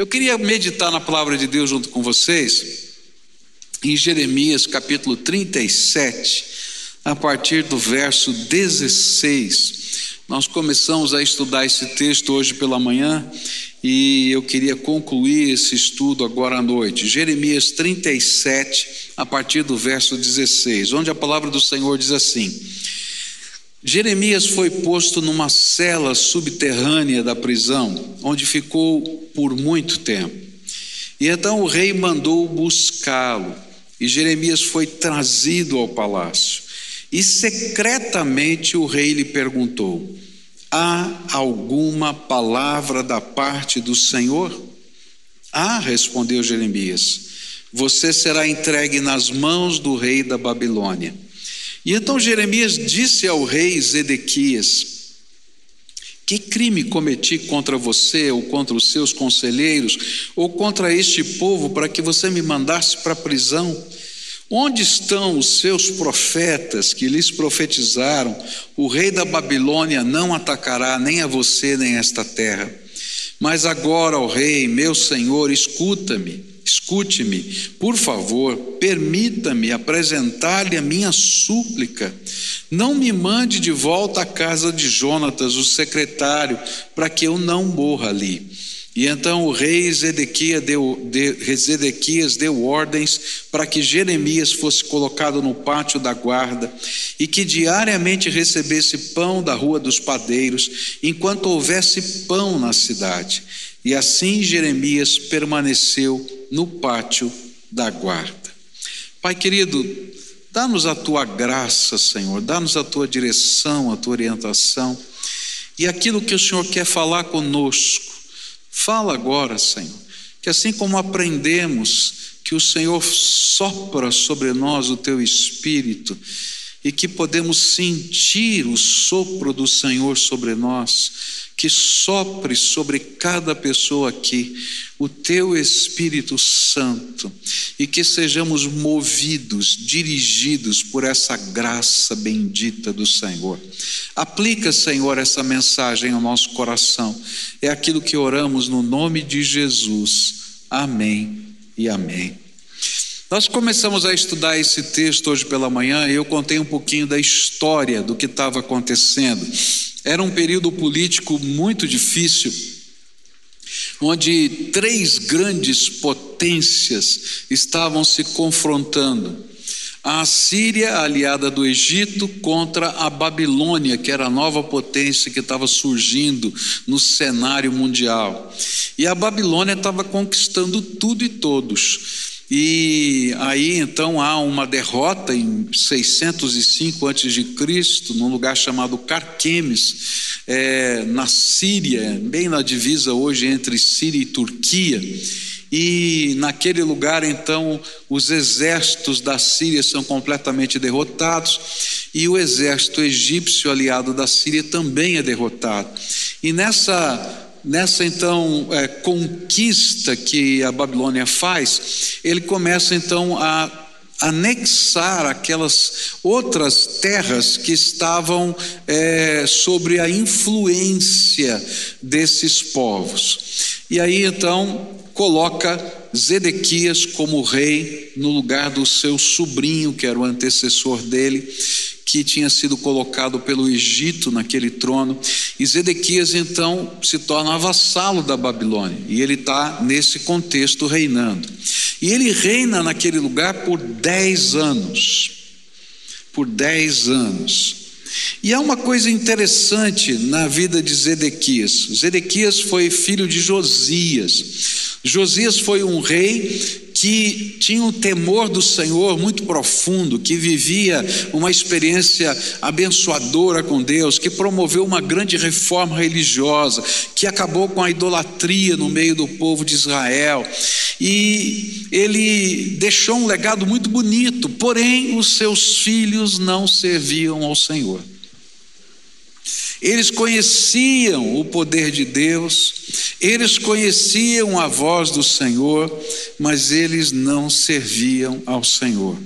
Eu queria meditar na palavra de Deus junto com vocês, em Jeremias capítulo 37, a partir do verso 16. Nós começamos a estudar esse texto hoje pela manhã e eu queria concluir esse estudo agora à noite. Jeremias 37, a partir do verso 16, onde a palavra do Senhor diz assim: Jeremias foi posto numa cela subterrânea da prisão, onde ficou por muito tempo. E então o rei mandou buscá-lo, e Jeremias foi trazido ao palácio. E secretamente o rei lhe perguntou: Há alguma palavra da parte do Senhor? Ah, respondeu Jeremias: Você será entregue nas mãos do rei da Babilônia. E então Jeremias disse ao rei Zedequias: Que crime cometi contra você, ou contra os seus conselheiros, ou contra este povo, para que você me mandasse para a prisão? Onde estão os seus profetas que lhes profetizaram? O rei da Babilônia não atacará nem a você nem a esta terra. Mas agora, ó rei, meu senhor, escuta-me. Escute-me, por favor, permita-me apresentar-lhe a minha súplica. Não me mande de volta à casa de Jonatas, o secretário, para que eu não morra ali. E então o rei Zedequias deu, de, Zedequias deu ordens para que Jeremias fosse colocado no pátio da guarda e que diariamente recebesse pão da rua dos padeiros, enquanto houvesse pão na cidade. E assim Jeremias permaneceu no pátio da guarda. Pai querido, dá-nos a tua graça, Senhor, dá-nos a tua direção, a tua orientação e aquilo que o Senhor quer falar conosco. Fala agora, Senhor, que assim como aprendemos que o Senhor sopra sobre nós o teu espírito, e que podemos sentir o sopro do Senhor sobre nós, que sopre sobre cada pessoa aqui o teu Espírito Santo e que sejamos movidos, dirigidos por essa graça bendita do Senhor. Aplica, Senhor, essa mensagem ao nosso coração. É aquilo que oramos no nome de Jesus. Amém e amém. Nós começamos a estudar esse texto hoje pela manhã e eu contei um pouquinho da história do que estava acontecendo. Era um período político muito difícil, onde três grandes potências estavam se confrontando. A Síria, aliada do Egito, contra a Babilônia, que era a nova potência que estava surgindo no cenário mundial. E a Babilônia estava conquistando tudo e todos. E aí então há uma derrota em 605 a.C., num lugar chamado Carquemes, é, na Síria, bem na divisa hoje entre Síria e Turquia. E naquele lugar, então, os exércitos da Síria são completamente derrotados, e o exército egípcio aliado da Síria também é derrotado. E nessa nessa então é, conquista que a Babilônia faz, ele começa então a anexar aquelas outras terras que estavam é, sobre a influência desses povos. E aí então coloca Zedequias como rei no lugar do seu sobrinho, que era o antecessor dele, que tinha sido colocado pelo Egito naquele trono. E Zedequias então se torna vassalo da Babilônia, e ele está nesse contexto reinando. E ele reina naquele lugar por dez anos. Por dez anos. E há uma coisa interessante na vida de Zedequias. Zedequias foi filho de Josias. Josias foi um rei que tinha um temor do Senhor muito profundo, que vivia uma experiência abençoadora com Deus, que promoveu uma grande reforma religiosa, que acabou com a idolatria no meio do povo de Israel. E ele deixou um legado muito bonito, porém os seus filhos não serviam ao Senhor. Eles conheciam o poder de Deus, eles conheciam a voz do Senhor, mas eles não serviam ao Senhor.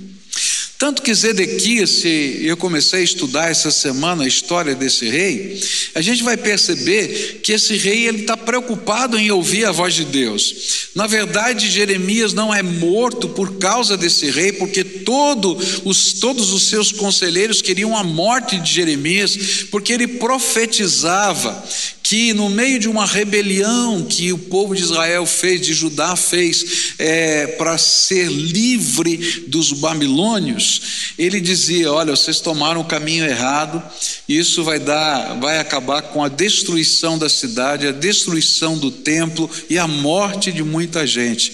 Tanto que Zedequias, se eu comecei a estudar essa semana a história desse rei, a gente vai perceber que esse rei ele está preocupado em ouvir a voz de Deus. Na verdade, Jeremias não é morto por causa desse rei, porque todo os, todos os seus conselheiros queriam a morte de Jeremias, porque ele profetizava que no meio de uma rebelião que o povo de Israel fez, de Judá fez, é, para ser livre dos babilônios, ele dizia: Olha, vocês tomaram o caminho errado, isso vai dar, vai acabar com a destruição da cidade, a destruição do templo e a morte de muita gente.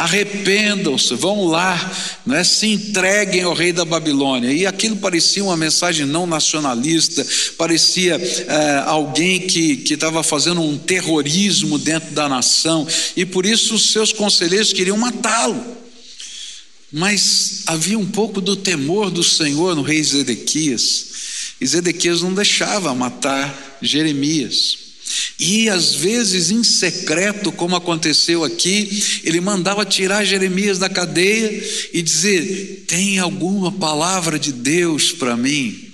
Arrependam-se, vão lá, né, se entreguem ao rei da Babilônia. E aquilo parecia uma mensagem não nacionalista, parecia é, alguém que estava fazendo um terrorismo dentro da nação, e por isso os seus conselheiros queriam matá-lo. Mas havia um pouco do temor do Senhor no rei Zedequias, e Zedequias não deixava matar Jeremias. E às vezes em secreto, como aconteceu aqui, ele mandava tirar Jeremias da cadeia e dizer: Tem alguma palavra de Deus para mim?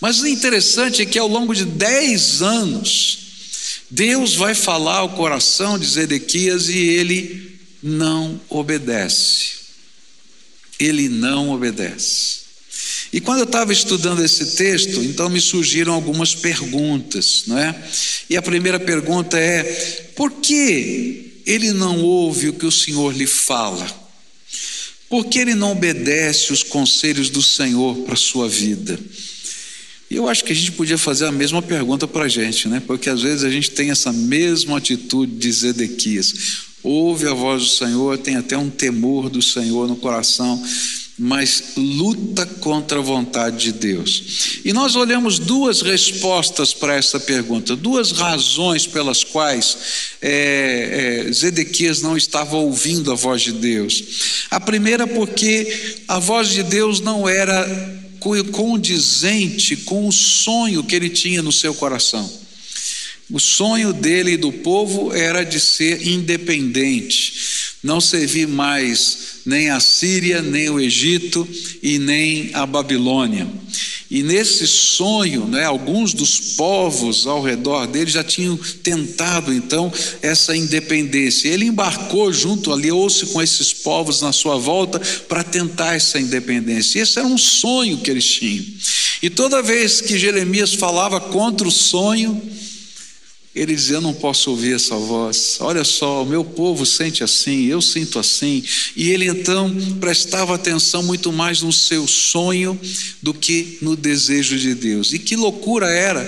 Mas o interessante é que ao longo de dez anos, Deus vai falar ao coração de Zedequias e ele não obedece. Ele não obedece. E quando eu estava estudando esse texto, então me surgiram algumas perguntas, não é? E a primeira pergunta é: por que ele não ouve o que o Senhor lhe fala? Por que ele não obedece os conselhos do Senhor para a sua vida? E eu acho que a gente podia fazer a mesma pergunta para a gente, né? Porque às vezes a gente tem essa mesma atitude de Zedequias. Ouve a voz do Senhor, tem até um temor do Senhor no coração, mas luta contra a vontade de Deus. E nós olhamos duas respostas para essa pergunta, duas razões pelas quais é, é, Zedequias não estava ouvindo a voz de Deus. A primeira, porque a voz de Deus não era condizente com o sonho que ele tinha no seu coração. O sonho dele e do povo era de ser independente, não servir mais nem a Síria, nem o Egito e nem a Babilônia. E nesse sonho, né, alguns dos povos ao redor dele já tinham tentado então essa independência. Ele embarcou junto, aliou-se com esses povos na sua volta para tentar essa independência. Esse era um sonho que eles tinham. E toda vez que Jeremias falava contra o sonho, ele dizia: Eu não posso ouvir essa voz. Olha só, o meu povo sente assim, eu sinto assim. E ele então prestava atenção muito mais no seu sonho do que no desejo de Deus. E que loucura era,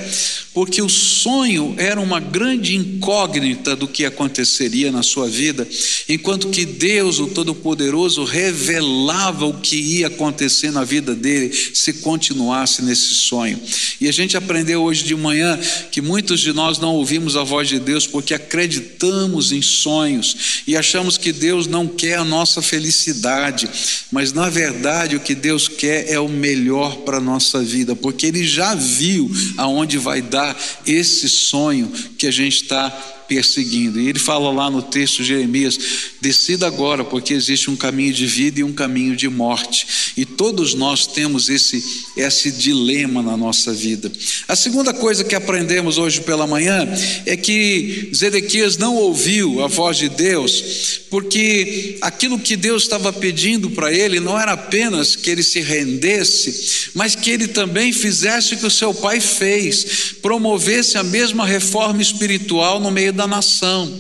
porque o sonho era uma grande incógnita do que aconteceria na sua vida, enquanto que Deus, o Todo-Poderoso, revelava o que ia acontecer na vida dele se continuasse nesse sonho. E a gente aprendeu hoje de manhã que muitos de nós não ouvimos a voz de Deus porque acreditamos em sonhos e achamos que Deus não quer a nossa felicidade, mas na verdade o que Deus quer é o melhor para a nossa vida, porque Ele já viu aonde vai dar esse sonho que a gente está perseguindo. E ele fala lá no texto de Jeremias: decida agora, porque existe um caminho de vida e um caminho de morte. E todos nós temos esse, esse dilema na nossa vida. A segunda coisa que aprendemos hoje pela manhã é que Zedequias não ouviu a voz de Deus, porque aquilo que Deus estava pedindo para ele não era apenas que ele se rendesse, mas que ele também fizesse o que o seu pai fez, promovesse a mesma reforma espiritual no meio da nação.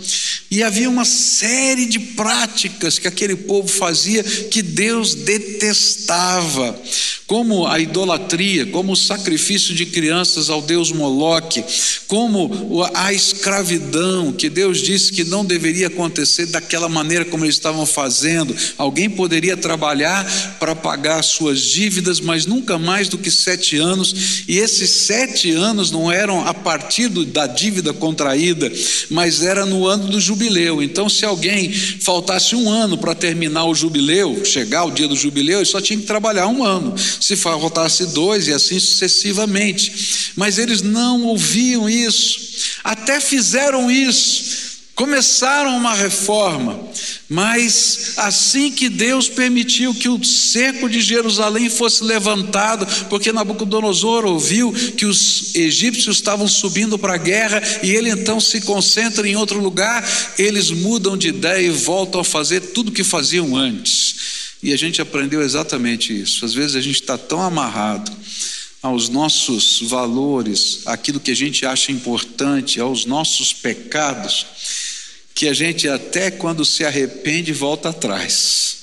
E havia uma série de práticas que aquele povo fazia que Deus detestava, como a idolatria, como o sacrifício de crianças ao Deus Moloque, como a escravidão, que Deus disse que não deveria acontecer daquela maneira como eles estavam fazendo. Alguém poderia trabalhar para pagar suas dívidas, mas nunca mais do que sete anos, e esses sete anos não eram a partir da dívida contraída, mas era no ano do jubileu. Então, se alguém faltasse um ano para terminar o jubileu, chegar o dia do jubileu, ele só tinha que trabalhar um ano. Se faltasse dois, e assim sucessivamente. Mas eles não ouviam isso, até fizeram isso Começaram uma reforma, mas assim que Deus permitiu que o cerco de Jerusalém fosse levantado, porque Nabucodonosor ouviu que os egípcios estavam subindo para a guerra e ele então se concentra em outro lugar, eles mudam de ideia e voltam a fazer tudo o que faziam antes. E a gente aprendeu exatamente isso. Às vezes a gente está tão amarrado aos nossos valores, aquilo que a gente acha importante, aos nossos pecados, que a gente até quando se arrepende volta atrás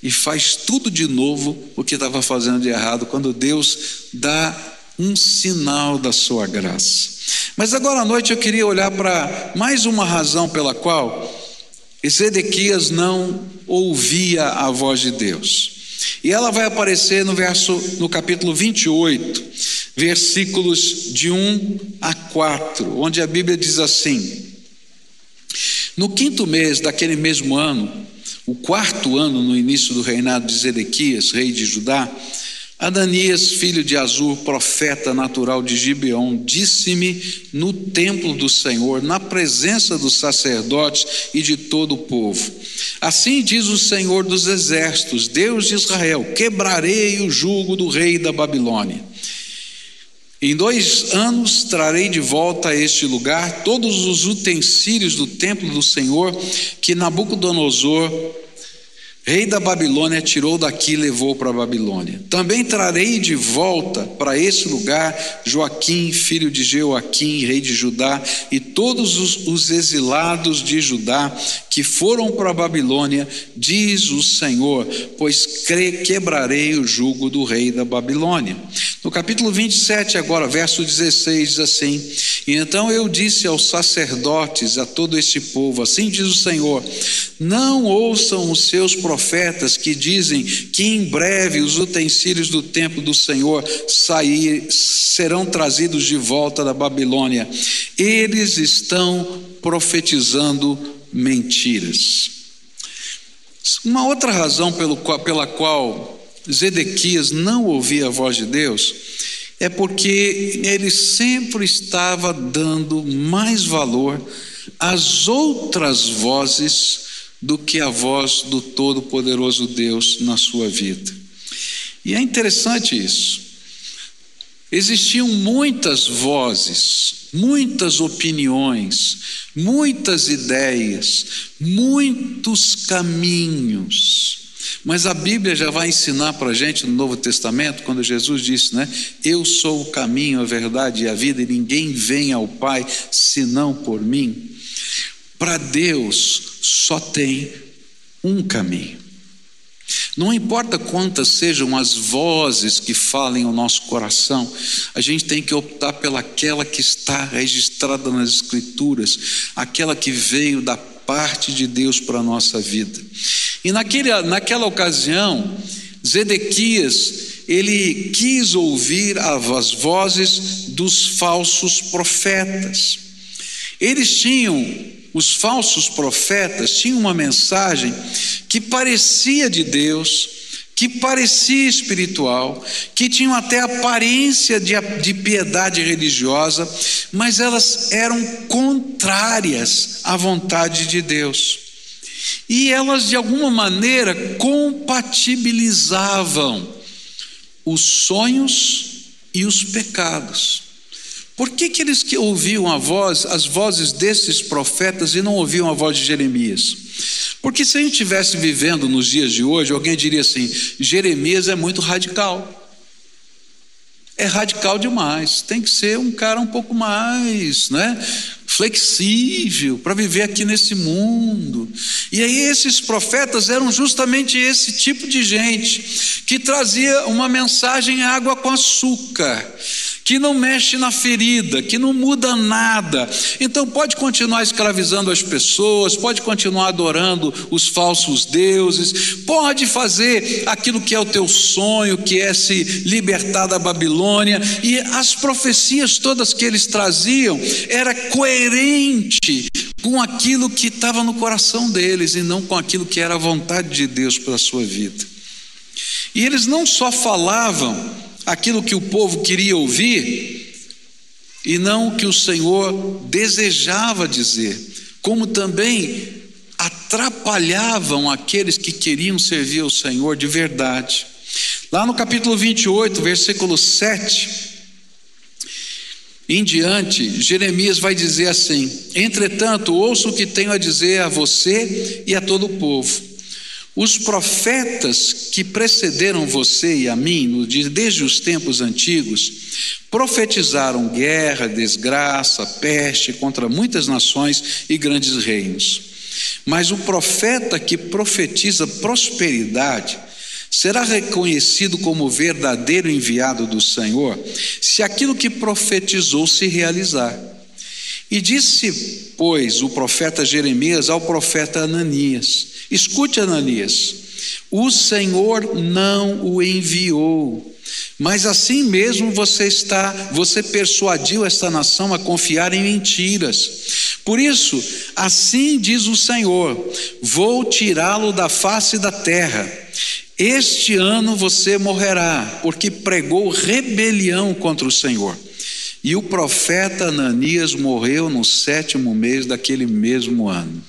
e faz tudo de novo o que estava fazendo de errado, quando Deus dá um sinal da sua graça. Mas agora à noite eu queria olhar para mais uma razão pela qual Ezequias não ouvia a voz de Deus. E ela vai aparecer no verso no capítulo 28, versículos de 1 a 4, onde a Bíblia diz assim: No quinto mês daquele mesmo ano, o quarto ano no início do reinado de Zedequias, rei de Judá, Adanias, filho de Azur, profeta natural de Gibeon, disse-me no templo do Senhor, na presença dos sacerdotes e de todo o povo: Assim diz o Senhor dos exércitos, Deus de Israel: quebrarei o jugo do rei da Babilônia. Em dois anos trarei de volta a este lugar todos os utensílios do templo do Senhor que Nabucodonosor rei da Babilônia tirou daqui e levou para a Babilônia. Também trarei de volta para esse lugar Joaquim, filho de Jeoaquim, rei de Judá, e todos os, os exilados de Judá que foram para a Babilônia, diz o Senhor, pois quebrarei o jugo do rei da Babilônia. No capítulo 27, agora, verso 16, diz assim: E então eu disse aos sacerdotes, a todo este povo, assim diz o Senhor: Não ouçam os seus profetas que dizem que em breve os utensílios do templo do Senhor sair, serão trazidos de volta da Babilônia. Eles estão profetizando mentiras. Uma outra razão pela qual Zedequias não ouvia a voz de Deus é porque ele sempre estava dando mais valor às outras vozes do que a voz do Todo-Poderoso Deus na sua vida. E é interessante isso. Existiam muitas vozes, muitas opiniões, muitas ideias, muitos caminhos. Mas a Bíblia já vai ensinar para a gente no Novo Testamento, quando Jesus disse, né? Eu sou o caminho, a verdade e a vida, e ninguém vem ao Pai senão por mim. Para Deus só tem um caminho. Não importa quantas sejam as vozes que falem o nosso coração, a gente tem que optar pelaquela que está registrada nas Escrituras, aquela que veio da parte de Deus para a nossa vida. E naquele, naquela ocasião, Zedequias, ele quis ouvir as vozes dos falsos profetas. Eles tinham os falsos profetas tinham uma mensagem que parecia de Deus, que parecia espiritual, que tinham até aparência de, de piedade religiosa, mas elas eram contrárias à vontade de Deus. E elas, de alguma maneira, compatibilizavam os sonhos e os pecados. Por que, que eles que ouviam a voz, as vozes desses profetas e não ouviam a voz de Jeremias? Porque se a gente estivesse vivendo nos dias de hoje, alguém diria assim: Jeremias é muito radical. É radical demais. Tem que ser um cara um pouco mais, né? flexível para viver aqui nesse mundo. E aí esses profetas eram justamente esse tipo de gente que trazia uma mensagem água com açúcar que não mexe na ferida, que não muda nada. Então pode continuar escravizando as pessoas, pode continuar adorando os falsos deuses, pode fazer aquilo que é o teu sonho, que é se libertar da Babilônia. E as profecias todas que eles traziam era coerente com aquilo que estava no coração deles e não com aquilo que era a vontade de Deus para a sua vida. E eles não só falavam aquilo que o povo queria ouvir e não o que o Senhor desejava dizer. como também atrapalhavam aqueles que queriam servir ao Senhor de verdade. Lá no capítulo 28, versículo 7 em diante, Jeremias vai dizer assim: Entretanto, ouço o que tenho a dizer a você e a todo o povo. Os profetas que precederam você e a mim, desde os tempos antigos, profetizaram guerra, desgraça, peste contra muitas nações e grandes reinos. Mas o profeta que profetiza prosperidade será reconhecido como verdadeiro enviado do Senhor se aquilo que profetizou se realizar. E disse, pois, o profeta Jeremias ao profeta Ananias: Escute, Ananias, o Senhor não o enviou. Mas assim mesmo você está, você persuadiu esta nação a confiar em mentiras. Por isso, assim diz o Senhor: vou tirá-lo da face da terra. Este ano você morrerá, porque pregou rebelião contra o Senhor. E o profeta Ananias morreu no sétimo mês daquele mesmo ano.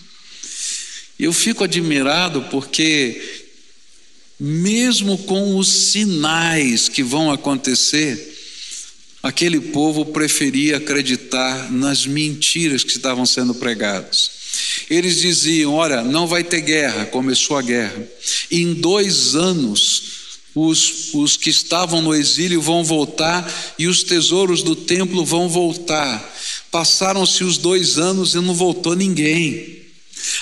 Eu fico admirado porque, mesmo com os sinais que vão acontecer, aquele povo preferia acreditar nas mentiras que estavam sendo pregadas. Eles diziam: Olha, não vai ter guerra, começou a guerra. Em dois anos, os, os que estavam no exílio vão voltar e os tesouros do templo vão voltar. Passaram-se os dois anos e não voltou ninguém.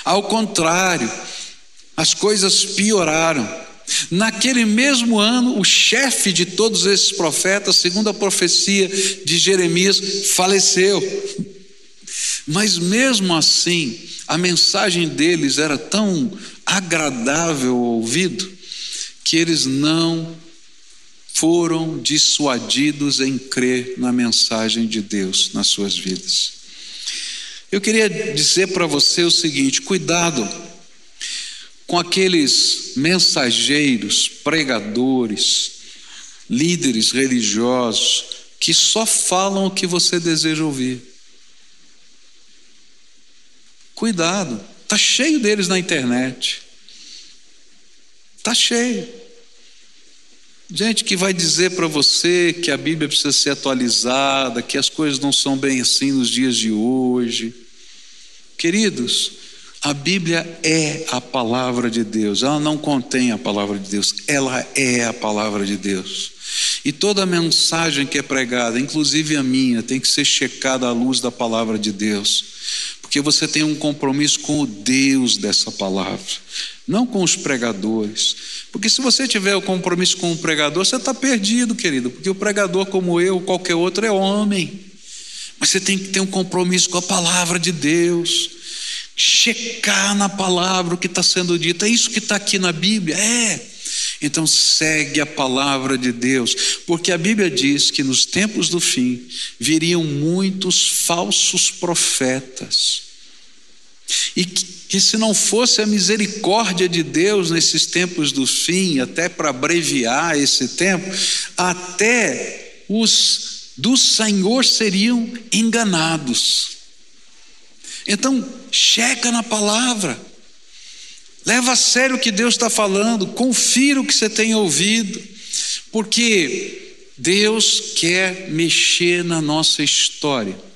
Ao contrário, as coisas pioraram. Naquele mesmo ano, o chefe de todos esses profetas, segundo a profecia de Jeremias, faleceu. Mas mesmo assim, a mensagem deles era tão agradável ao ouvido que eles não foram dissuadidos em crer na mensagem de Deus nas suas vidas. Eu queria dizer para você o seguinte: cuidado com aqueles mensageiros, pregadores, líderes religiosos que só falam o que você deseja ouvir. Cuidado, está cheio deles na internet. Está cheio. Gente que vai dizer para você que a Bíblia precisa ser atualizada, que as coisas não são bem assim nos dias de hoje. Queridos, a Bíblia é a palavra de Deus, ela não contém a palavra de Deus, ela é a palavra de Deus. E toda mensagem que é pregada, inclusive a minha, tem que ser checada à luz da palavra de Deus porque você tem um compromisso com o Deus dessa palavra, não com os pregadores. Porque se você tiver o compromisso com o pregador, você está perdido, querido, porque o pregador, como eu, qualquer outro, é homem. Mas você tem que ter um compromisso com a palavra de Deus, checar na palavra o que está sendo dito. É isso que está aqui na Bíblia? É. Então segue a palavra de Deus, porque a Bíblia diz que nos tempos do fim viriam muitos falsos profetas. E que, que se não fosse a misericórdia de Deus nesses tempos do fim, até para abreviar esse tempo, até os do Senhor seriam enganados. Então, checa na palavra. Leva a sério o que Deus está falando, confira o que você tem ouvido, porque Deus quer mexer na nossa história.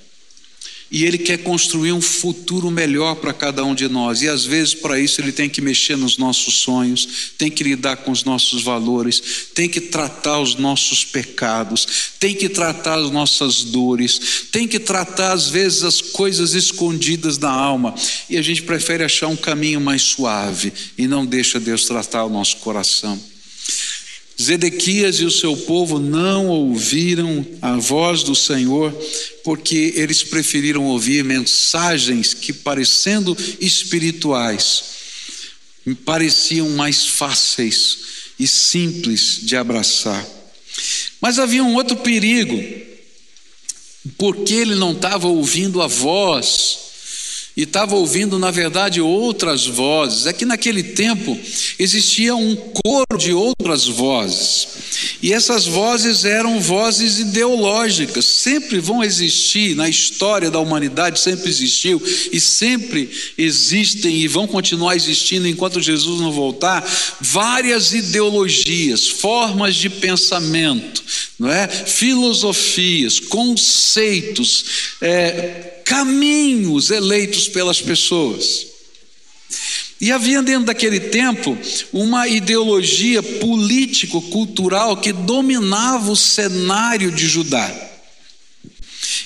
E Ele quer construir um futuro melhor para cada um de nós. E às vezes, para isso, Ele tem que mexer nos nossos sonhos, tem que lidar com os nossos valores, tem que tratar os nossos pecados, tem que tratar as nossas dores, tem que tratar, às vezes, as coisas escondidas da alma. E a gente prefere achar um caminho mais suave e não deixa Deus tratar o nosso coração. Zedequias e o seu povo não ouviram a voz do Senhor, porque eles preferiram ouvir mensagens que, parecendo espirituais, pareciam mais fáceis e simples de abraçar. Mas havia um outro perigo, porque ele não estava ouvindo a voz e estava ouvindo, na verdade, outras vozes. É que naquele tempo existia um coro de outras vozes, e essas vozes eram vozes ideológicas, sempre vão existir na história da humanidade, sempre existiu e sempre existem e vão continuar existindo enquanto Jesus não voltar, várias ideologias, formas de pensamento, não é? filosofias, conceitos, é, caminhos eleitos pelas pessoas. E havia dentro daquele tempo uma ideologia político-cultural que dominava o cenário de Judá.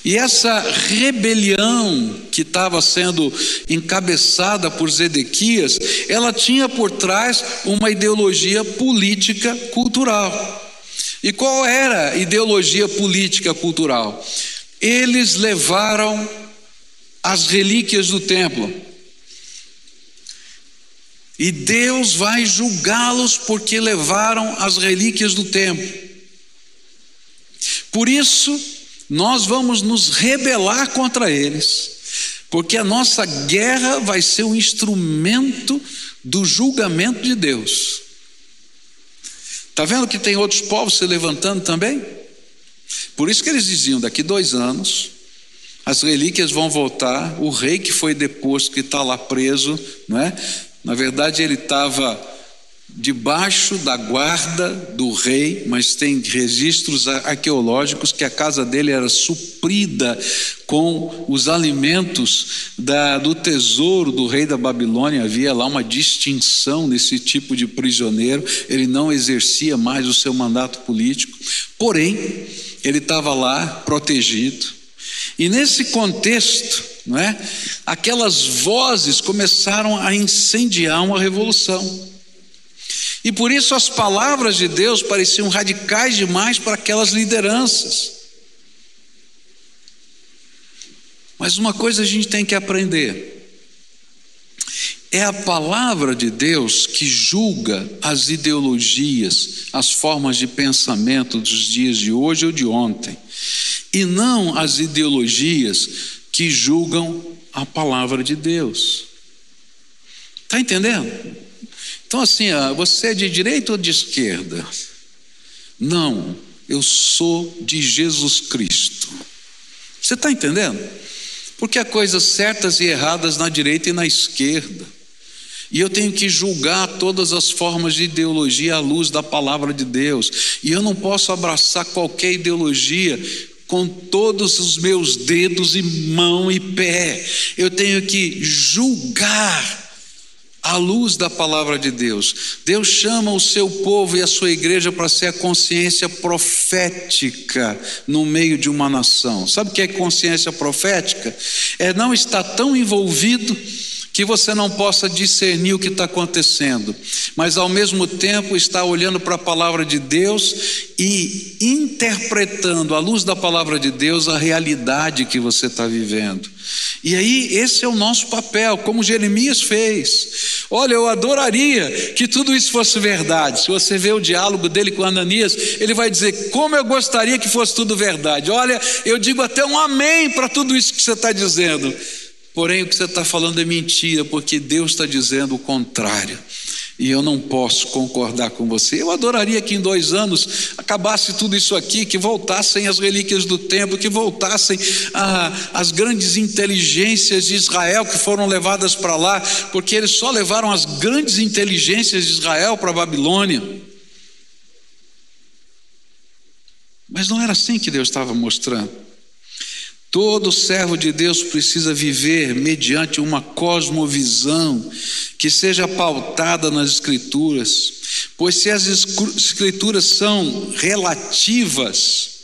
E essa rebelião que estava sendo encabeçada por Zedequias, ela tinha por trás uma ideologia política cultural. E qual era a ideologia política cultural? Eles levaram as relíquias do templo. E Deus vai julgá-los porque levaram as relíquias do templo. Por isso, nós vamos nos rebelar contra eles, porque a nossa guerra vai ser um instrumento do julgamento de Deus. Está vendo que tem outros povos se levantando também? Por isso que eles diziam: daqui dois anos, as relíquias vão voltar, o rei que foi deposto, que está lá preso, não é? Na verdade, ele estava debaixo da guarda do rei, mas tem registros arqueológicos que a casa dele era suprida com os alimentos da, do tesouro do rei da Babilônia. Havia lá uma distinção nesse tipo de prisioneiro, ele não exercia mais o seu mandato político, porém, ele estava lá protegido. E nesse contexto, não é? Aquelas vozes começaram a incendiar uma revolução. E por isso as palavras de Deus pareciam radicais demais para aquelas lideranças. Mas uma coisa a gente tem que aprender: é a palavra de Deus que julga as ideologias, as formas de pensamento dos dias de hoje ou de ontem, e não as ideologias que julgam a palavra de Deus. Está entendendo? Então, assim, você é de direita ou de esquerda? Não, eu sou de Jesus Cristo. Você está entendendo? Porque há coisas certas e erradas na direita e na esquerda. E eu tenho que julgar todas as formas de ideologia à luz da palavra de Deus. E eu não posso abraçar qualquer ideologia com todos os meus dedos e mão e pé. Eu tenho que julgar à luz da palavra de Deus. Deus chama o seu povo e a sua igreja para ser a consciência profética no meio de uma nação. Sabe o que é consciência profética? É não estar tão envolvido que você não possa discernir o que está acontecendo, mas ao mesmo tempo está olhando para a palavra de Deus e interpretando à luz da palavra de Deus a realidade que você está vivendo. E aí, esse é o nosso papel, como Jeremias fez. Olha, eu adoraria que tudo isso fosse verdade. Se você vê o diálogo dele com Ananias, ele vai dizer: Como eu gostaria que fosse tudo verdade. Olha, eu digo até um amém para tudo isso que você está dizendo. Porém, o que você está falando é mentira, porque Deus está dizendo o contrário. E eu não posso concordar com você. Eu adoraria que em dois anos acabasse tudo isso aqui, que voltassem as relíquias do templo, que voltassem as grandes inteligências de Israel que foram levadas para lá, porque eles só levaram as grandes inteligências de Israel para a Babilônia. Mas não era assim que Deus estava mostrando. Todo servo de Deus precisa viver mediante uma cosmovisão que seja pautada nas Escrituras, pois se as Escrituras são relativas,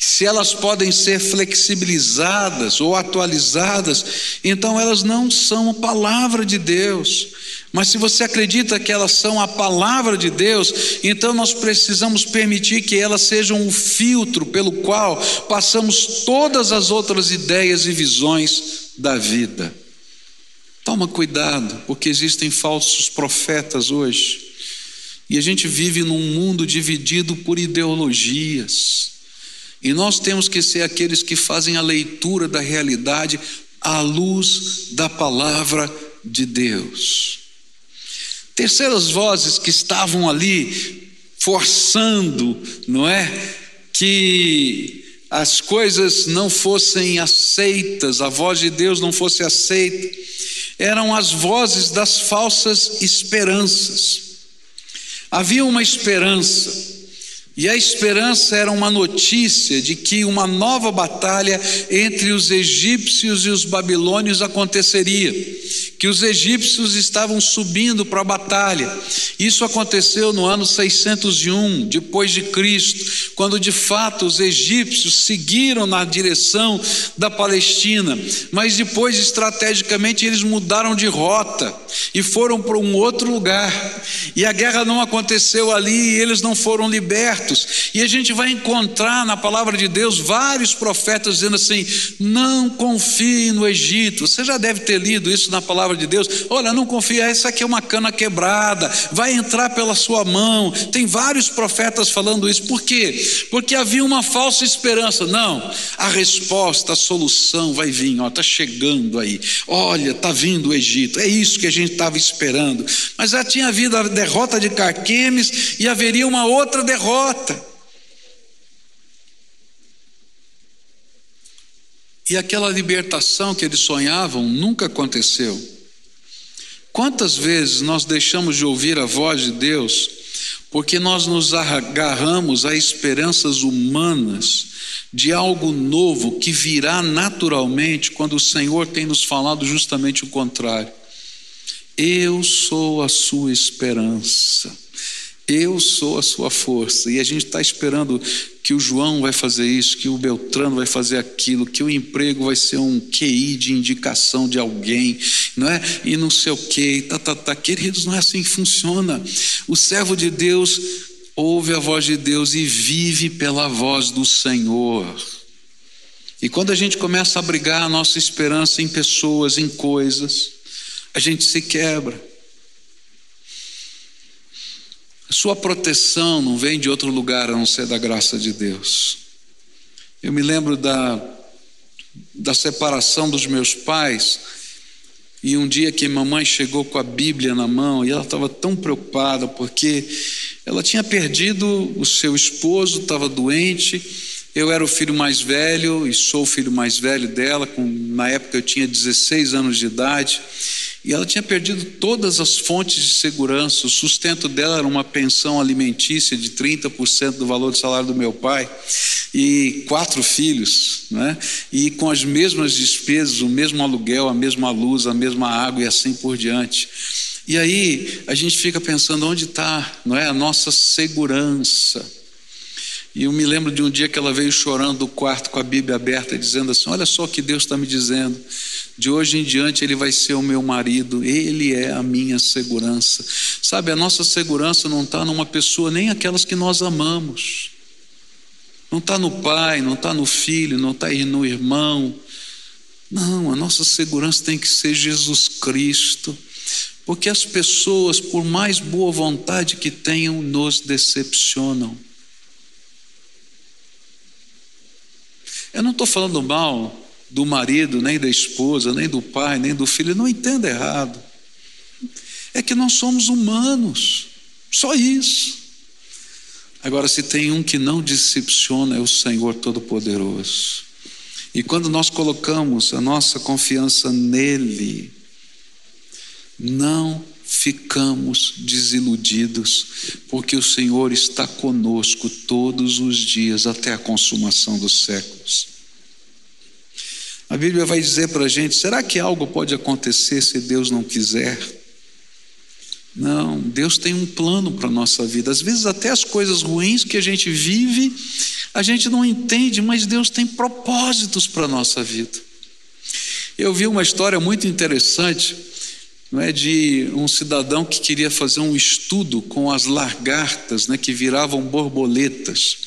se elas podem ser flexibilizadas ou atualizadas, então elas não são a palavra de Deus. Mas se você acredita que elas são a palavra de Deus, então nós precisamos permitir que elas sejam o filtro pelo qual passamos todas as outras ideias e visões da vida. Toma cuidado, porque existem falsos profetas hoje. E a gente vive num mundo dividido por ideologias. E nós temos que ser aqueles que fazem a leitura da realidade à luz da palavra de Deus. Terceiras vozes que estavam ali forçando, não é? Que as coisas não fossem aceitas, a voz de Deus não fosse aceita, eram as vozes das falsas esperanças. Havia uma esperança, e a esperança era uma notícia de que uma nova batalha entre os egípcios e os babilônios aconteceria, que os egípcios estavam subindo para a batalha. Isso aconteceu no ano 601 depois de Cristo, quando de fato os egípcios seguiram na direção da Palestina, mas depois estrategicamente eles mudaram de rota e foram para um outro lugar. E a guerra não aconteceu ali e eles não foram libertos e a gente vai encontrar na palavra de Deus vários profetas dizendo assim: não confie no Egito. Você já deve ter lido isso na palavra de Deus. Olha, não confia, essa aqui é uma cana quebrada, vai entrar pela sua mão. Tem vários profetas falando isso. Por quê? Porque havia uma falsa esperança. Não, a resposta, a solução vai vir, ó, está chegando aí. Olha, está vindo o Egito. É isso que a gente estava esperando. Mas já tinha havido a derrota de Carquemes e haveria uma outra derrota. E aquela libertação que eles sonhavam nunca aconteceu. Quantas vezes nós deixamos de ouvir a voz de Deus porque nós nos agarramos a esperanças humanas de algo novo que virá naturalmente quando o Senhor tem nos falado justamente o contrário. Eu sou a sua esperança. Eu sou a sua força. E a gente está esperando que o João vai fazer isso, que o Beltrano vai fazer aquilo, que o emprego vai ser um QI de indicação de alguém, não é? E não sei o quê, tá, tá, tá. Queridos, não é assim que funciona. O servo de Deus ouve a voz de Deus e vive pela voz do Senhor. E quando a gente começa a abrigar a nossa esperança em pessoas, em coisas, a gente se quebra. A sua proteção não vem de outro lugar a não ser da graça de Deus. Eu me lembro da, da separação dos meus pais, e um dia que mamãe chegou com a Bíblia na mão, e ela estava tão preocupada, porque ela tinha perdido o seu esposo, estava doente, eu era o filho mais velho e sou o filho mais velho dela, com, na época eu tinha 16 anos de idade, e ela tinha perdido todas as fontes de segurança. O sustento dela era uma pensão alimentícia de 30% do valor do salário do meu pai, e quatro filhos, né? e com as mesmas despesas, o mesmo aluguel, a mesma luz, a mesma água e assim por diante. E aí a gente fica pensando onde está, não é, a nossa segurança. E eu me lembro de um dia que ela veio chorando do quarto com a Bíblia aberta, dizendo assim: Olha só o que Deus está me dizendo. De hoje em diante ele vai ser o meu marido, ele é a minha segurança. Sabe, a nossa segurança não está numa pessoa, nem aquelas que nós amamos. Não está no pai, não está no filho, não está no irmão. Não, a nossa segurança tem que ser Jesus Cristo. Porque as pessoas, por mais boa vontade que tenham, nos decepcionam. Eu não estou falando mal do marido, nem da esposa, nem do pai, nem do filho, não entenda errado. É que nós somos humanos, só isso. Agora, se tem um que não decepciona, é o Senhor Todo-Poderoso. E quando nós colocamos a nossa confiança nele, não ficamos desiludidos, porque o Senhor está conosco todos os dias até a consumação dos séculos. A Bíblia vai dizer para a gente: será que algo pode acontecer se Deus não quiser? Não, Deus tem um plano para a nossa vida. Às vezes, até as coisas ruins que a gente vive, a gente não entende, mas Deus tem propósitos para a nossa vida. Eu vi uma história muito interessante, não é, de um cidadão que queria fazer um estudo com as lagartas, né, que viravam borboletas.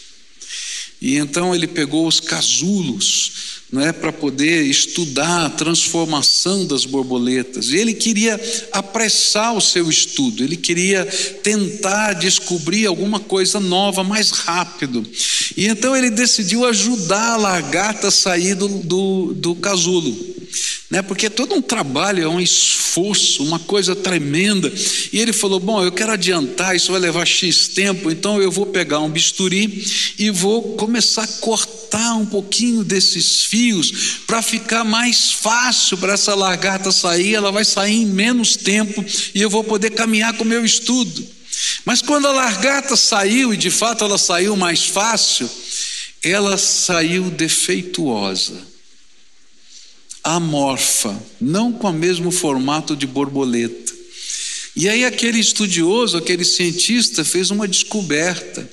E então ele pegou os casulos não é para poder estudar a transformação das borboletas. E ele queria apressar o seu estudo, ele queria tentar descobrir alguma coisa nova mais rápido. E então ele decidiu ajudar a lagarta a sair do, do, do casulo. né? Porque é todo um trabalho, é um esforço, uma coisa tremenda. E ele falou: Bom, eu quero adiantar, isso vai levar X tempo, então eu vou pegar um bisturi e vou começar a cortar um pouquinho desses fios para ficar mais fácil para essa lagarta sair. Ela vai sair em menos tempo e eu vou poder caminhar com o meu estudo. Mas quando a lagarta saiu, e de fato ela saiu mais fácil, ela saiu defeituosa amorfa, não com o mesmo formato de borboleta. E aí aquele estudioso, aquele cientista fez uma descoberta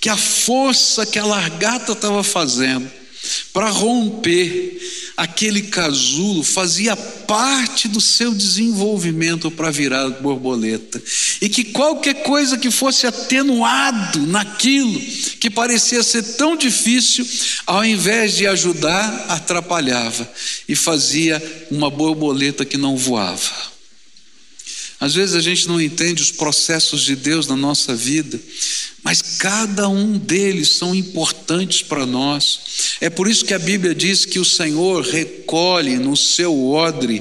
que a força que a largata estava fazendo para romper aquele casulo fazia parte do seu desenvolvimento para virar borboleta. E que qualquer coisa que fosse atenuado naquilo que parecia ser tão difícil, ao invés de ajudar, atrapalhava e fazia uma borboleta que não voava. Às vezes a gente não entende os processos de Deus na nossa vida, mas cada um deles são importantes para nós. É por isso que a Bíblia diz que o Senhor recolhe no seu odre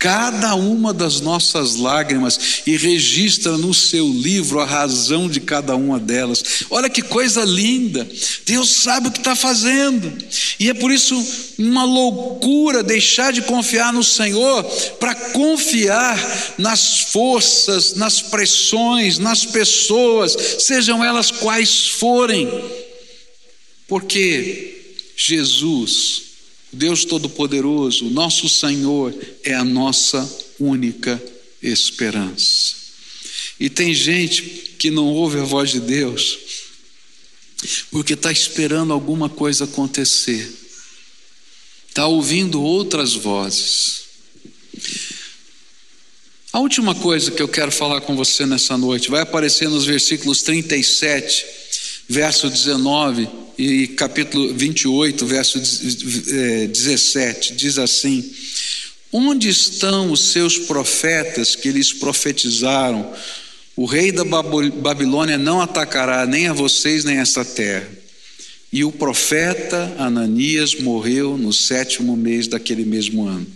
cada uma das nossas lágrimas e registra no seu livro a razão de cada uma delas. Olha que coisa linda! Deus sabe o que está fazendo, e é por isso uma loucura deixar de confiar no Senhor para confiar nas forças, nas pressões, nas pessoas, sejam elas quais forem, porque Jesus Deus Todo-Poderoso, nosso Senhor, é a nossa única esperança. E tem gente que não ouve a voz de Deus, porque está esperando alguma coisa acontecer, está ouvindo outras vozes. A última coisa que eu quero falar com você nessa noite vai aparecer nos versículos 37, verso 19 e capítulo 28, verso 17, diz assim: Onde estão os seus profetas que lhes profetizaram? O rei da Babilônia não atacará nem a vocês nem a esta terra. E o profeta Ananias morreu no sétimo mês daquele mesmo ano.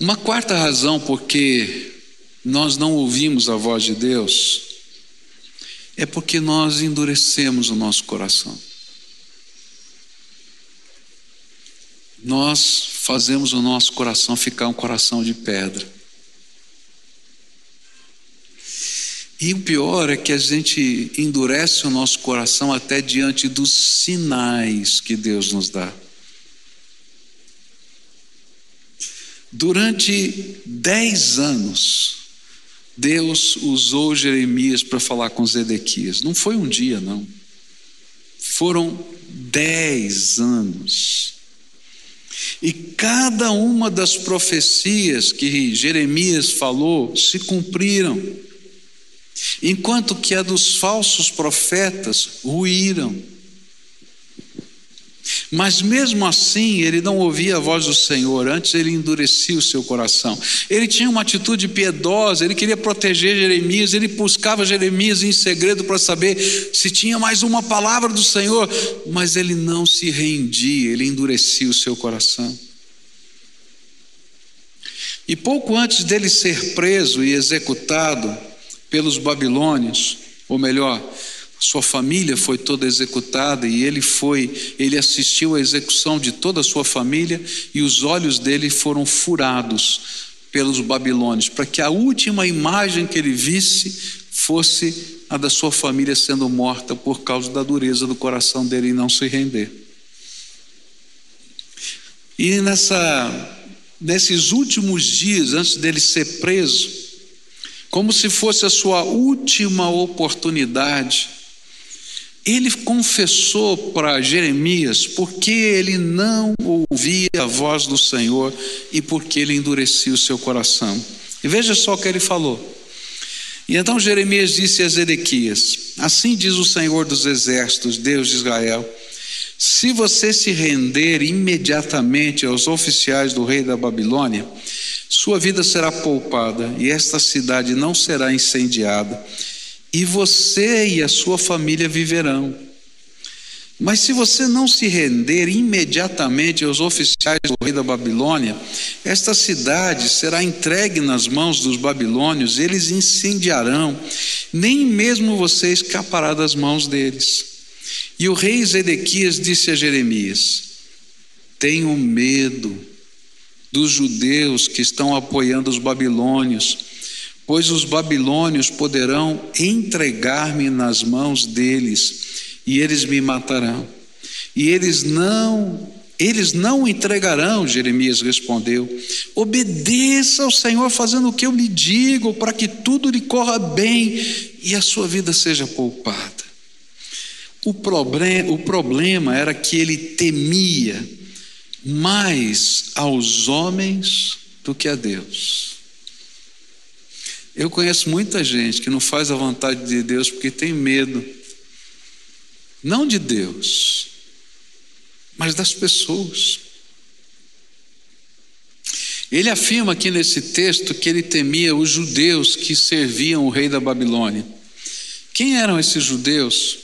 Uma quarta razão porque nós não ouvimos a voz de Deus é porque nós endurecemos o nosso coração. Nós fazemos o nosso coração ficar um coração de pedra. E o pior é que a gente endurece o nosso coração até diante dos sinais que Deus nos dá. Durante dez anos, Deus usou Jeremias para falar com Zedequias. Não foi um dia, não. Foram dez anos. E cada uma das profecias que Jeremias falou se cumpriram, enquanto que a dos falsos profetas ruíram. Mas mesmo assim, ele não ouvia a voz do Senhor, antes ele endurecia o seu coração. Ele tinha uma atitude piedosa, ele queria proteger Jeremias, ele buscava Jeremias em segredo para saber se tinha mais uma palavra do Senhor, mas ele não se rendia, ele endurecia o seu coração. E pouco antes dele ser preso e executado pelos babilônios, ou melhor, sua família foi toda executada e ele foi, ele assistiu à execução de toda a sua família e os olhos dele foram furados pelos babilônios, para que a última imagem que ele visse fosse a da sua família sendo morta por causa da dureza do coração dele em não se render. E nessa nesses últimos dias antes dele ser preso, como se fosse a sua última oportunidade, ele confessou para Jeremias porque ele não ouvia a voz do Senhor e porque ele endurecia o seu coração. E veja só o que ele falou. E então Jeremias disse a Ezequias: Assim diz o Senhor dos Exércitos, Deus de Israel: Se você se render imediatamente aos oficiais do rei da Babilônia, sua vida será poupada e esta cidade não será incendiada e você e a sua família viverão. Mas se você não se render imediatamente aos oficiais do rei da Babilônia, esta cidade será entregue nas mãos dos babilônios, eles incendiarão, nem mesmo você escapará das mãos deles. E o rei Zedequias disse a Jeremias: Tenho medo dos judeus que estão apoiando os babilônios, pois os babilônios poderão entregar-me nas mãos deles e eles me matarão. E eles não, eles não entregarão, Jeremias respondeu. Obedeça ao Senhor fazendo o que eu lhe digo, para que tudo lhe corra bem e a sua vida seja poupada. O problema, o problema era que ele temia mais aos homens do que a Deus. Eu conheço muita gente que não faz a vontade de Deus porque tem medo não de Deus, mas das pessoas. Ele afirma aqui nesse texto que ele temia os judeus que serviam o rei da Babilônia. Quem eram esses judeus?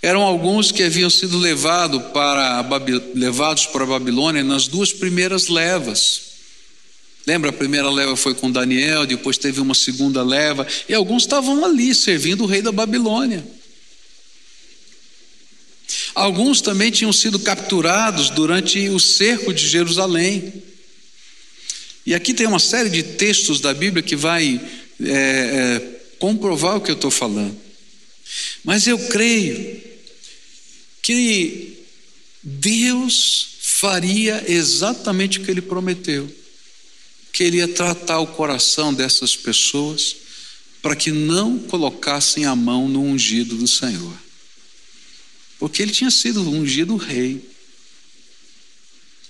Eram alguns que haviam sido levado para levados para a Babilônia nas duas primeiras levas. Lembra, a primeira leva foi com Daniel, depois teve uma segunda leva, e alguns estavam ali servindo o rei da Babilônia. Alguns também tinham sido capturados durante o cerco de Jerusalém. E aqui tem uma série de textos da Bíblia que vai é, é, comprovar o que eu estou falando. Mas eu creio que Deus faria exatamente o que Ele prometeu, que Ele ia tratar o coração dessas pessoas para que não colocassem a mão no ungido do Senhor. Porque ele tinha sido ungido rei.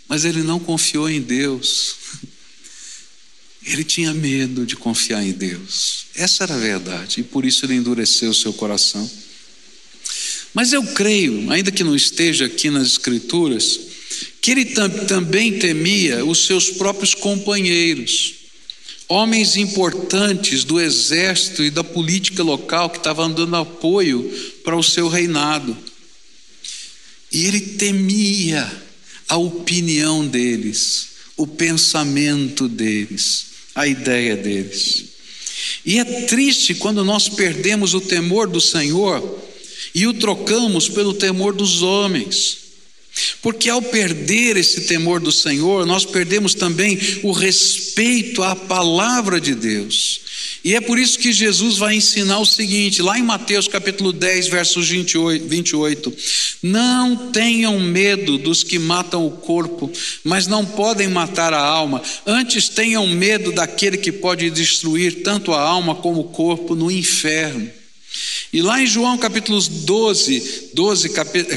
Mas ele não confiou em Deus. Ele tinha medo de confiar em Deus. Essa era a verdade. E por isso ele endureceu o seu coração. Mas eu creio, ainda que não esteja aqui nas Escrituras, que ele tam também temia os seus próprios companheiros, homens importantes do exército e da política local que estavam dando apoio para o seu reinado. E ele temia a opinião deles, o pensamento deles, a ideia deles. E é triste quando nós perdemos o temor do Senhor e o trocamos pelo temor dos homens. Porque ao perder esse temor do Senhor, nós perdemos também o respeito à palavra de Deus. E é por isso que Jesus vai ensinar o seguinte, lá em Mateus capítulo 10, versos 28, 28: Não tenham medo dos que matam o corpo, mas não podem matar a alma. Antes tenham medo daquele que pode destruir tanto a alma como o corpo no inferno. E lá em João capítulo 12, 12,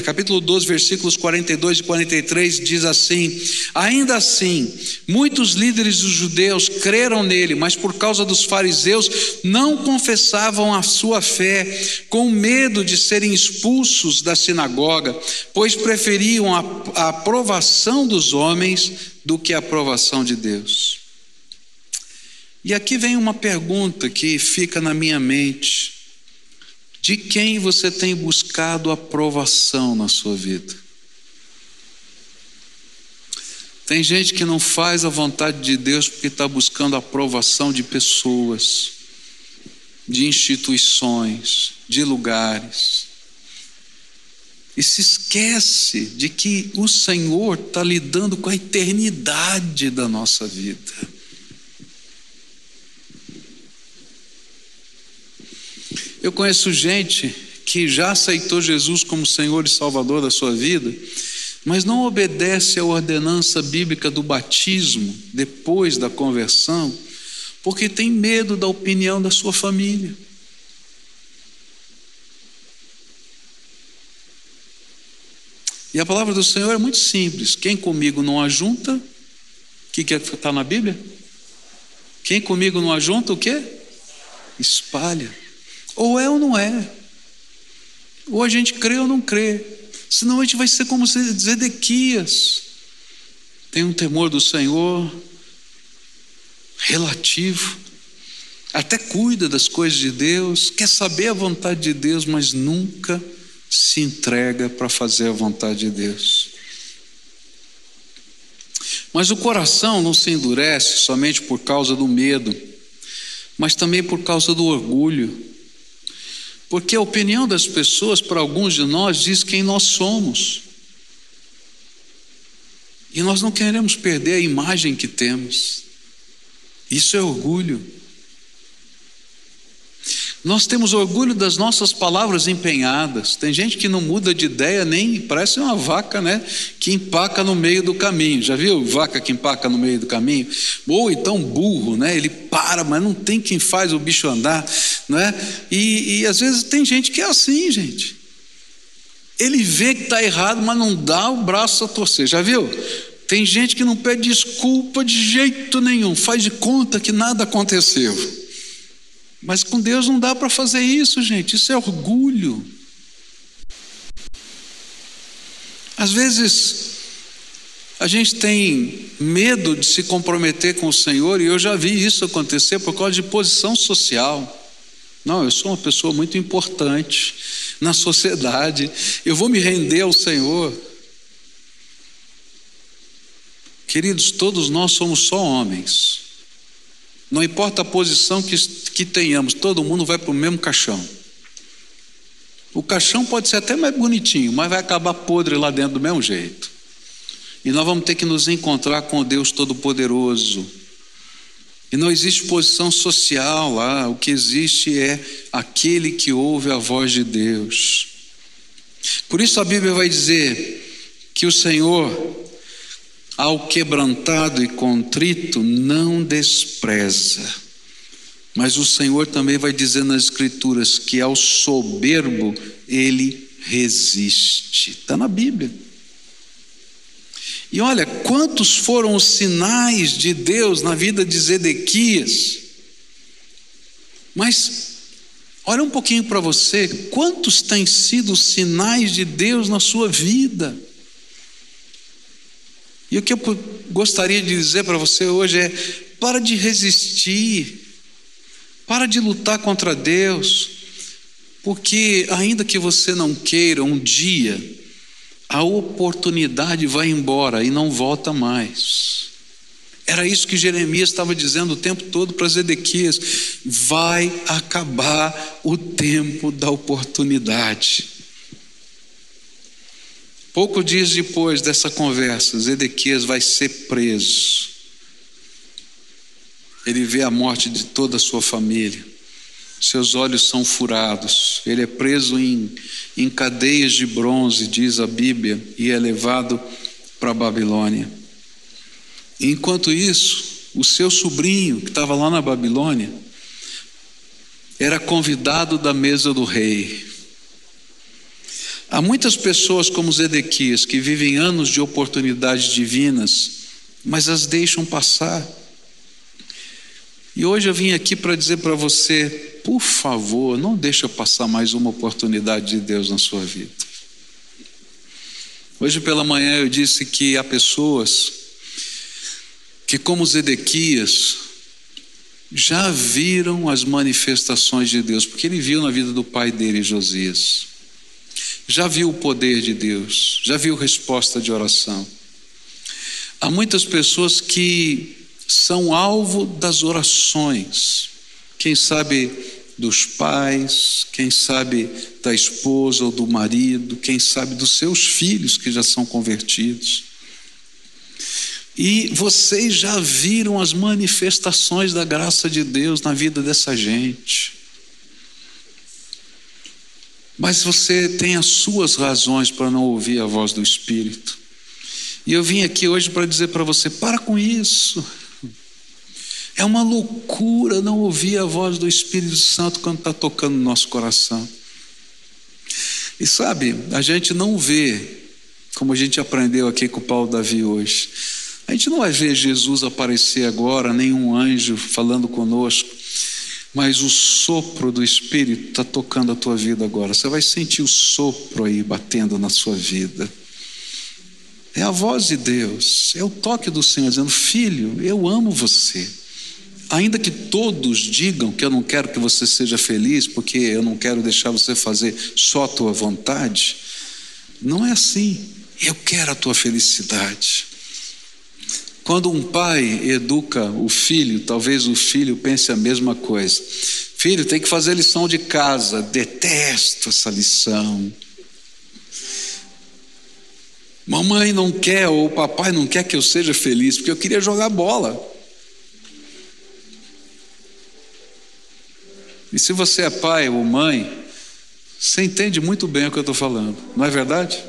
capítulo 12, versículos 42 e 43, diz assim: Ainda assim, muitos líderes dos judeus creram nele, mas por causa dos fariseus não confessavam a sua fé, com medo de serem expulsos da sinagoga, pois preferiam a, a aprovação dos homens do que a aprovação de Deus. E aqui vem uma pergunta que fica na minha mente. De quem você tem buscado aprovação na sua vida? Tem gente que não faz a vontade de Deus porque está buscando aprovação de pessoas, de instituições, de lugares. E se esquece de que o Senhor está lidando com a eternidade da nossa vida. Eu conheço gente que já aceitou Jesus como Senhor e Salvador da sua vida, mas não obedece à ordenança bíblica do batismo depois da conversão, porque tem medo da opinião da sua família. E a palavra do Senhor é muito simples: quem comigo não ajunta, o que, está na Bíblia? Quem comigo não ajunta, o que? Espalha. Ou é ou não é. Ou a gente crê ou não crê. Senão a gente vai ser como Zedequias. Tem um temor do Senhor relativo. Até cuida das coisas de Deus, quer saber a vontade de Deus, mas nunca se entrega para fazer a vontade de Deus. Mas o coração não se endurece somente por causa do medo, mas também por causa do orgulho. Porque a opinião das pessoas, para alguns de nós, diz quem nós somos. E nós não queremos perder a imagem que temos. Isso é orgulho. Nós temos orgulho das nossas palavras empenhadas. Tem gente que não muda de ideia nem parece uma vaca, né, que empaca no meio do caminho. Já viu vaca que empaca no meio do caminho? Ou então burro, né? Ele para, mas não tem quem faz o bicho andar, né? E, e às vezes tem gente que é assim, gente. Ele vê que está errado, mas não dá o braço a torcer. Já viu? Tem gente que não pede desculpa de jeito nenhum, faz de conta que nada aconteceu. Mas com Deus não dá para fazer isso, gente. Isso é orgulho. Às vezes, a gente tem medo de se comprometer com o Senhor, e eu já vi isso acontecer por causa de posição social. Não, eu sou uma pessoa muito importante na sociedade, eu vou me render ao Senhor. Queridos, todos nós somos só homens. Não importa a posição que, que tenhamos, todo mundo vai para o mesmo caixão. O caixão pode ser até mais bonitinho, mas vai acabar podre lá dentro do mesmo jeito. E nós vamos ter que nos encontrar com o Deus Todo-Poderoso. E não existe posição social lá, o que existe é aquele que ouve a voz de Deus. Por isso a Bíblia vai dizer que o Senhor ao quebrantado e contrito não despreza. Mas o Senhor também vai dizer nas Escrituras que ao soberbo ele resiste. Está na Bíblia. E olha, quantos foram os sinais de Deus na vida de Zedequias. Mas, olha um pouquinho para você, quantos têm sido os sinais de Deus na sua vida? E o que eu gostaria de dizer para você hoje é: para de resistir, para de lutar contra Deus, porque ainda que você não queira, um dia a oportunidade vai embora e não volta mais. Era isso que Jeremias estava dizendo o tempo todo para Zedequias: vai acabar o tempo da oportunidade. Poucos dias depois dessa conversa, Zedequias vai ser preso. Ele vê a morte de toda a sua família. Seus olhos são furados. Ele é preso em, em cadeias de bronze, diz a Bíblia, e é levado para a Babilônia. Enquanto isso, o seu sobrinho, que estava lá na Babilônia, era convidado da mesa do rei. Há muitas pessoas como Zedequias que vivem anos de oportunidades divinas, mas as deixam passar. E hoje eu vim aqui para dizer para você, por favor, não deixa passar mais uma oportunidade de Deus na sua vida. Hoje pela manhã eu disse que há pessoas que, como Zedequias, já viram as manifestações de Deus, porque ele viu na vida do pai dele, Josias já viu o poder de Deus, já viu resposta de oração. Há muitas pessoas que são alvo das orações, quem sabe dos pais, quem sabe da esposa ou do marido, quem sabe dos seus filhos que já são convertidos. E vocês já viram as manifestações da graça de Deus na vida dessa gente. Mas você tem as suas razões para não ouvir a voz do Espírito. E eu vim aqui hoje para dizer para você: para com isso. É uma loucura não ouvir a voz do Espírito Santo quando está tocando no nosso coração. E sabe, a gente não vê, como a gente aprendeu aqui com o Paulo Davi hoje, a gente não vai ver Jesus aparecer agora, nenhum anjo falando conosco mas o sopro do Espírito está tocando a tua vida agora. Você vai sentir o sopro aí batendo na sua vida. É a voz de Deus, é o toque do Senhor dizendo: Filho, eu amo você. Ainda que todos digam que eu não quero que você seja feliz, porque eu não quero deixar você fazer só a tua vontade, não é assim. Eu quero a tua felicidade. Quando um pai educa o filho, talvez o filho pense a mesma coisa. Filho, tem que fazer lição de casa. Detesto essa lição. Mamãe não quer ou papai não quer que eu seja feliz, porque eu queria jogar bola. E se você é pai ou mãe, você entende muito bem o que eu estou falando, não é verdade?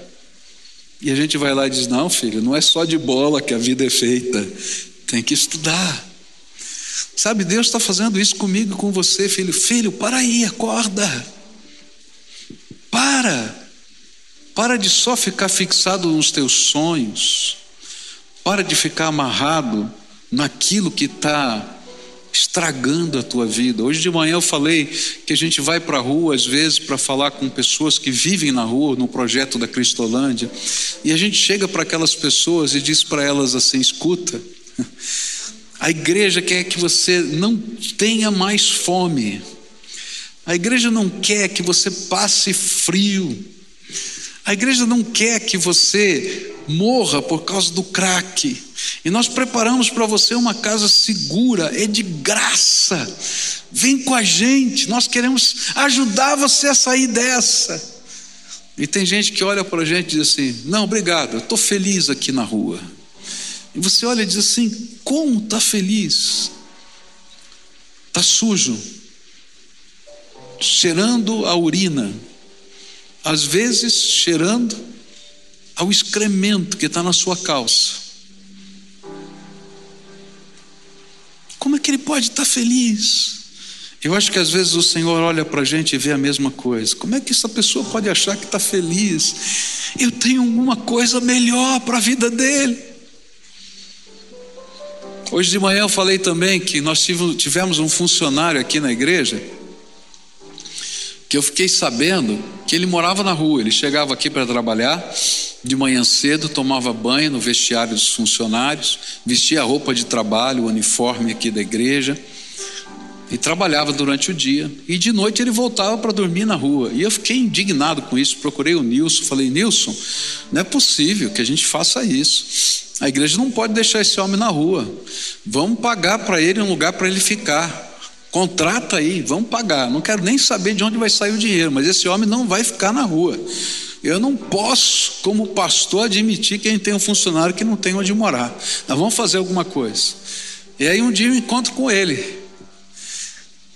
E a gente vai lá e diz: não, filho, não é só de bola que a vida é feita, tem que estudar. Sabe, Deus está fazendo isso comigo e com você, filho. Filho, para aí, acorda. Para. Para de só ficar fixado nos teus sonhos. Para de ficar amarrado naquilo que está estragando a tua vida. Hoje de manhã eu falei que a gente vai para a rua às vezes para falar com pessoas que vivem na rua no projeto da Cristolândia e a gente chega para aquelas pessoas e diz para elas assim: escuta, a igreja quer que você não tenha mais fome. A igreja não quer que você passe frio. A igreja não quer que você morra por causa do crack. E nós preparamos para você uma casa segura, é de graça. Vem com a gente, nós queremos ajudar você a sair dessa. E tem gente que olha para a gente e diz assim: Não, obrigado, eu estou feliz aqui na rua. E você olha e diz assim: Como está feliz? Está sujo, cheirando a urina, às vezes cheirando ao excremento que está na sua calça. Como é que ele pode estar feliz? Eu acho que às vezes o Senhor olha para a gente e vê a mesma coisa. Como é que essa pessoa pode achar que está feliz? Eu tenho alguma coisa melhor para a vida dele. Hoje de manhã eu falei também que nós tivemos um funcionário aqui na igreja que eu fiquei sabendo que ele morava na rua. Ele chegava aqui para trabalhar de manhã cedo, tomava banho no vestiário dos funcionários, vestia a roupa de trabalho, o uniforme aqui da igreja, e trabalhava durante o dia. E de noite ele voltava para dormir na rua. E eu fiquei indignado com isso. Procurei o Nilson, falei: Nilson, não é possível que a gente faça isso. A igreja não pode deixar esse homem na rua. Vamos pagar para ele um lugar para ele ficar. Contrata aí, vamos pagar. Não quero nem saber de onde vai sair o dinheiro, mas esse homem não vai ficar na rua. Eu não posso, como pastor, admitir que a gente tem um funcionário que não tem onde morar. Nós vamos fazer alguma coisa. E aí um dia eu encontro com ele.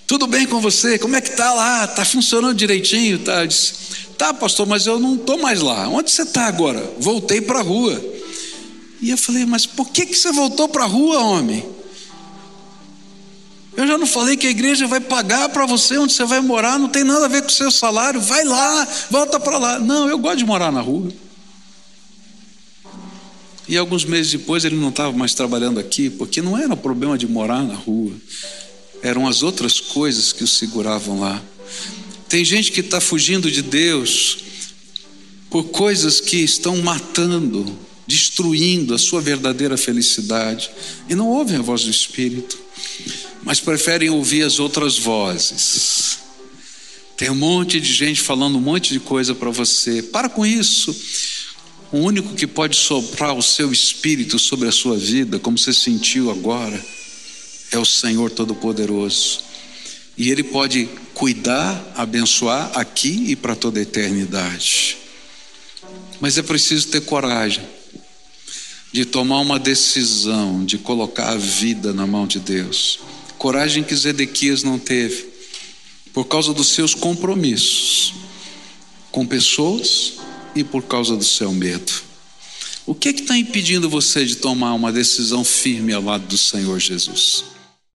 Tudo bem com você? Como é que tá lá? Tá funcionando direitinho? Tá? Eu disse, tá, pastor, mas eu não estou mais lá. Onde você está agora? Voltei para a rua. E eu falei, mas por que, que você voltou para a rua, homem? Eu já não falei que a igreja vai pagar para você onde você vai morar, não tem nada a ver com o seu salário, vai lá, volta para lá. Não, eu gosto de morar na rua. E alguns meses depois ele não estava mais trabalhando aqui, porque não era problema de morar na rua, eram as outras coisas que o seguravam lá. Tem gente que está fugindo de Deus por coisas que estão matando, destruindo a sua verdadeira felicidade, e não ouvem a voz do Espírito mas preferem ouvir as outras vozes. Tem um monte de gente falando um monte de coisa para você. Para com isso. O único que pode soprar o seu espírito sobre a sua vida, como você sentiu agora, é o Senhor Todo-Poderoso. E Ele pode cuidar, abençoar aqui e para toda a eternidade. Mas é preciso ter coragem de tomar uma decisão, de colocar a vida na mão de Deus coragem que Zedequias não teve, por causa dos seus compromissos com pessoas e por causa do seu medo. O que é está impedindo você de tomar uma decisão firme ao lado do Senhor Jesus?